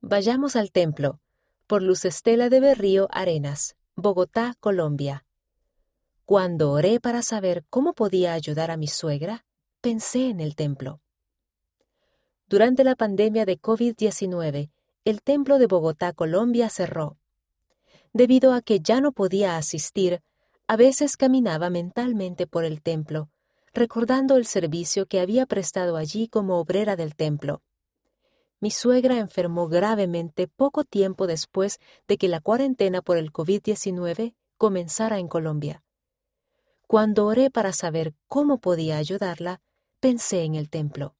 Vayamos al templo, por Luz Estela de Berrío Arenas, Bogotá, Colombia. Cuando oré para saber cómo podía ayudar a mi suegra, pensé en el templo. Durante la pandemia de COVID-19, el templo de Bogotá, Colombia cerró. Debido a que ya no podía asistir, a veces caminaba mentalmente por el templo, recordando el servicio que había prestado allí como obrera del templo. Mi suegra enfermó gravemente poco tiempo después de que la cuarentena por el COVID-19 comenzara en Colombia. Cuando oré para saber cómo podía ayudarla, pensé en el templo.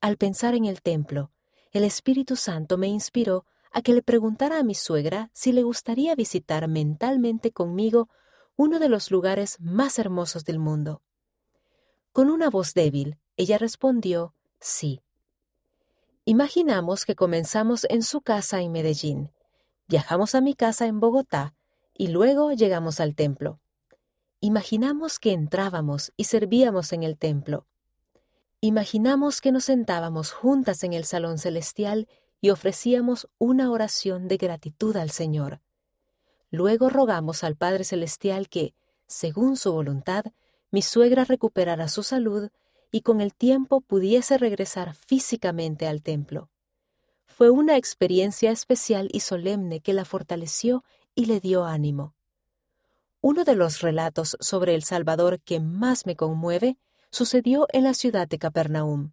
Al pensar en el templo, el Espíritu Santo me inspiró a que le preguntara a mi suegra si le gustaría visitar mentalmente conmigo uno de los lugares más hermosos del mundo. Con una voz débil, ella respondió sí. Imaginamos que comenzamos en su casa en Medellín, viajamos a mi casa en Bogotá y luego llegamos al templo. Imaginamos que entrábamos y servíamos en el templo. Imaginamos que nos sentábamos juntas en el salón celestial y ofrecíamos una oración de gratitud al Señor. Luego rogamos al Padre Celestial que, según su voluntad, mi suegra recuperara su salud y con el tiempo pudiese regresar físicamente al templo. Fue una experiencia especial y solemne que la fortaleció y le dio ánimo. Uno de los relatos sobre el Salvador que más me conmueve sucedió en la ciudad de Capernaum.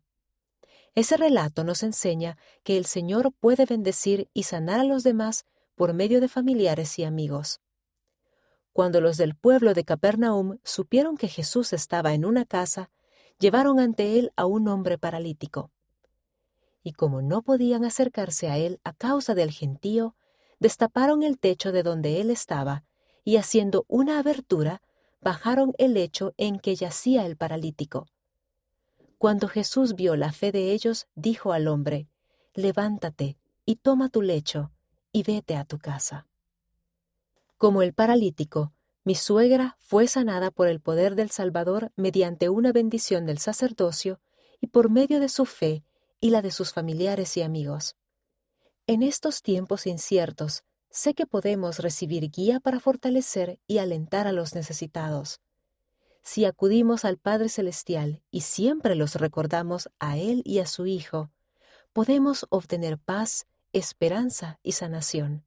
Ese relato nos enseña que el Señor puede bendecir y sanar a los demás por medio de familiares y amigos. Cuando los del pueblo de Capernaum supieron que Jesús estaba en una casa, llevaron ante él a un hombre paralítico. Y como no podían acercarse a él a causa del gentío, destaparon el techo de donde él estaba, y haciendo una abertura, bajaron el lecho en que yacía el paralítico. Cuando Jesús vio la fe de ellos, dijo al hombre, Levántate y toma tu lecho y vete a tu casa. Como el paralítico, mi suegra fue sanada por el poder del Salvador mediante una bendición del sacerdocio y por medio de su fe y la de sus familiares y amigos. En estos tiempos inciertos, sé que podemos recibir guía para fortalecer y alentar a los necesitados. Si acudimos al Padre Celestial y siempre los recordamos a Él y a su Hijo, podemos obtener paz, esperanza y sanación.